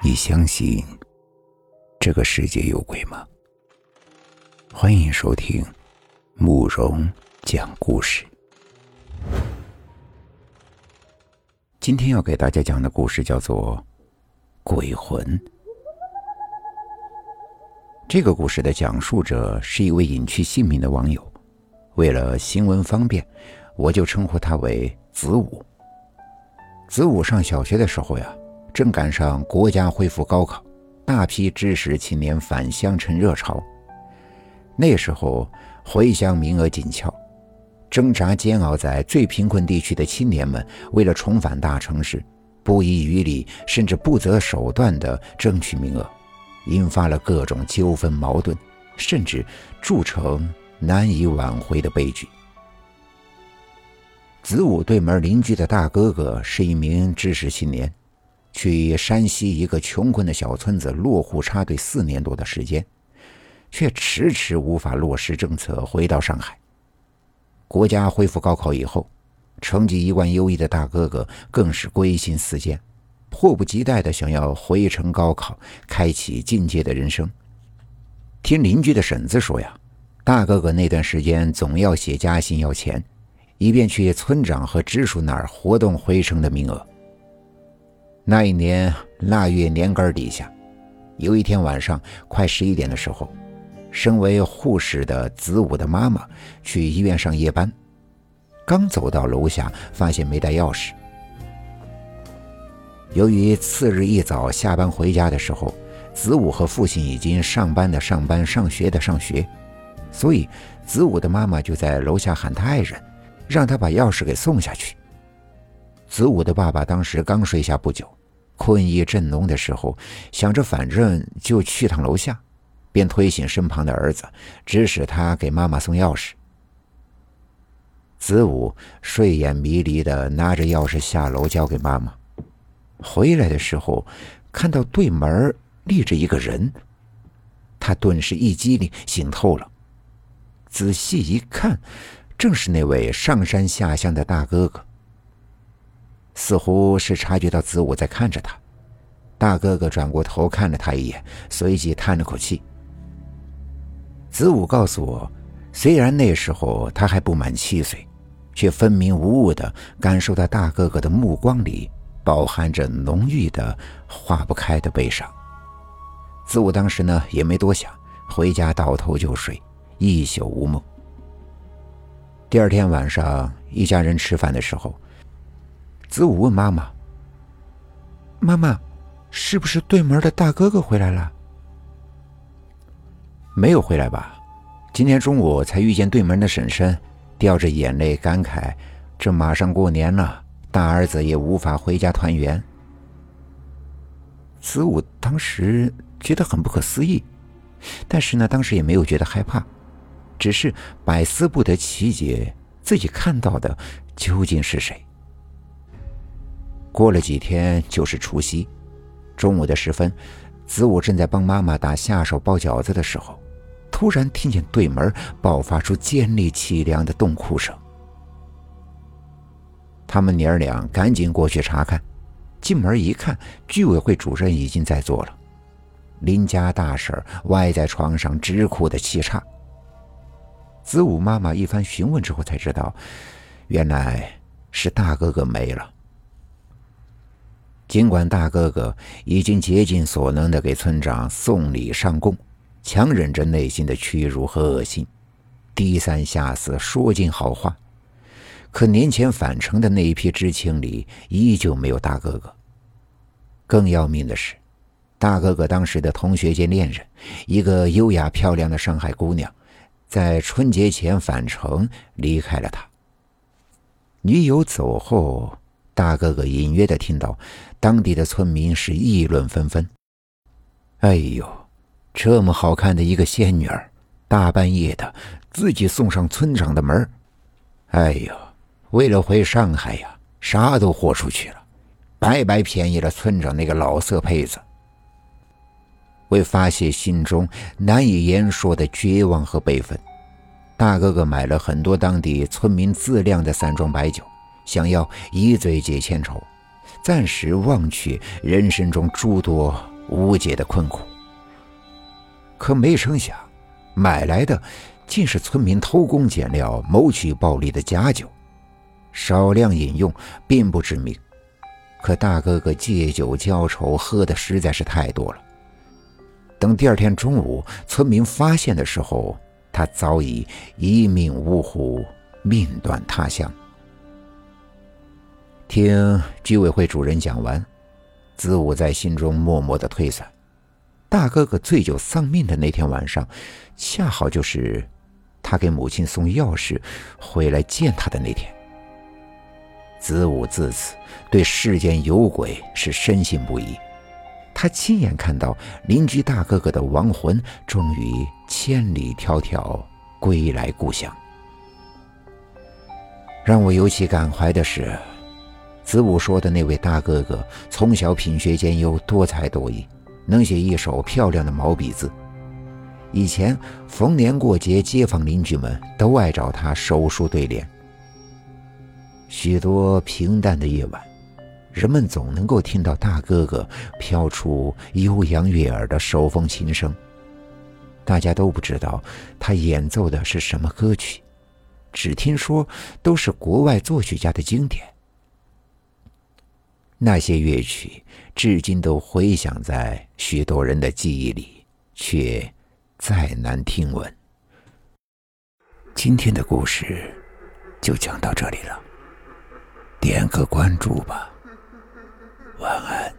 你相信这个世界有鬼吗？欢迎收听慕容讲故事。今天要给大家讲的故事叫做《鬼魂》。这个故事的讲述者是一位隐去姓名的网友，为了新闻方便，我就称呼他为子午。子午上小学的时候呀。正赶上国家恢复高考，大批知识青年返乡趁热潮。那时候回乡名额紧俏，挣扎煎熬在最贫困地区的青年们，为了重返大城市，不遗余力甚至不择手段地争取名额，引发了各种纠纷矛盾，甚至铸成难以挽回的悲剧。子午对门邻居的大哥哥是一名知识青年。去山西一个穷困的小村子落户插队四年多的时间，却迟迟无法落实政策回到上海。国家恢复高考以后，成绩一贯优异的大哥哥更是归心似箭，迫不及待的想要回城高考，开启进阶的人生。听邻居的婶子说呀，大哥哥那段时间总要写家信要钱，以便去村长和支书那儿活动回城的名额。那一年腊月年根底下，有一天晚上快十一点的时候，身为护士的子午的妈妈去医院上夜班，刚走到楼下，发现没带钥匙。由于次日一早下班回家的时候，子午和父亲已经上班的上班、上学的上学，所以子午的妈妈就在楼下喊他爱人，让他把钥匙给送下去。子午的爸爸当时刚睡下不久。困意正浓的时候，想着反正就去趟楼下，便推醒身旁的儿子，指使他给妈妈送钥匙。子午睡眼迷离的拿着钥匙下楼交给妈妈，回来的时候看到对门立着一个人，他顿时一激灵，醒透了。仔细一看，正是那位上山下乡的大哥哥。似乎是察觉到子午在看着他，大哥哥转过头看了他一眼，随即叹了口气。子午告诉我，虽然那时候他还不满七岁，却分明无误的感受到大哥哥的目光里饱含着浓郁的化不开的悲伤。子午当时呢也没多想，回家倒头就睡，一宿无梦。第二天晚上，一家人吃饭的时候。子午问妈妈：“妈妈，是不是对门的大哥哥回来了？”“没有回来吧？今天中午才遇见对门的婶婶，掉着眼泪感慨：这马上过年了，大儿子也无法回家团圆。”子午当时觉得很不可思议，但是呢，当时也没有觉得害怕，只是百思不得其解，自己看到的究竟是谁。过了几天就是除夕，中午的时分，子午正在帮妈妈打下手包饺子的时候，突然听见对门爆发出尖利凄凉的痛哭声。他们娘儿俩赶紧过去查看，进门一看，居委会主任已经在做了，邻家大婶歪在床上直哭的凄差。子午妈妈一番询问之后才知道，原来是大哥哥没了。尽管大哥哥已经竭尽所能的给村长送礼上供，强忍着内心的屈辱和恶心，低三下四说尽好话，可年前返程的那一批知青里依旧没有大哥哥。更要命的是，大哥哥当时的同学兼恋人，一个优雅漂亮的上海姑娘，在春节前返程离开了他。女友走后。大哥哥隐约的听到，当地的村民是议论纷纷。哎呦，这么好看的一个仙女儿，大半夜的自己送上村长的门哎呦，为了回上海呀，啥都豁出去了，白白便宜了村长那个老色胚子。为发泄心中难以言说的绝望和悲愤，大哥哥买了很多当地村民自酿的散装白酒。想要一醉解千愁，暂时忘却人生中诸多无解的困苦。可没成想，买来的竟是村民偷工减料、谋取暴利的假酒。少量饮用并不致命，可大哥哥借酒浇愁，喝的实在是太多了。等第二天中午，村民发现的时候，他早已一命呜呼，命断他乡。听居委会主任讲完，子午在心中默默的推算：大哥哥醉酒丧命的那天晚上，恰好就是他给母亲送钥匙回来见他的那天。子午自此对世间有鬼是深信不疑。他亲眼看到邻居大哥哥的亡魂终于千里迢迢归来故乡。让我尤其感怀的是，子午说的那位大哥哥从小品学兼优，多才多艺，能写一手漂亮的毛笔字。以前逢年过节，街坊邻居们都爱找他手书对联。许多平淡的夜晚。人们总能够听到大哥哥飘出悠扬悦耳的手风琴声。大家都不知道他演奏的是什么歌曲，只听说都是国外作曲家的经典。那些乐曲至今都回响在许多人的记忆里，却再难听闻。今天的故事就讲到这里了，点个关注吧。晚安。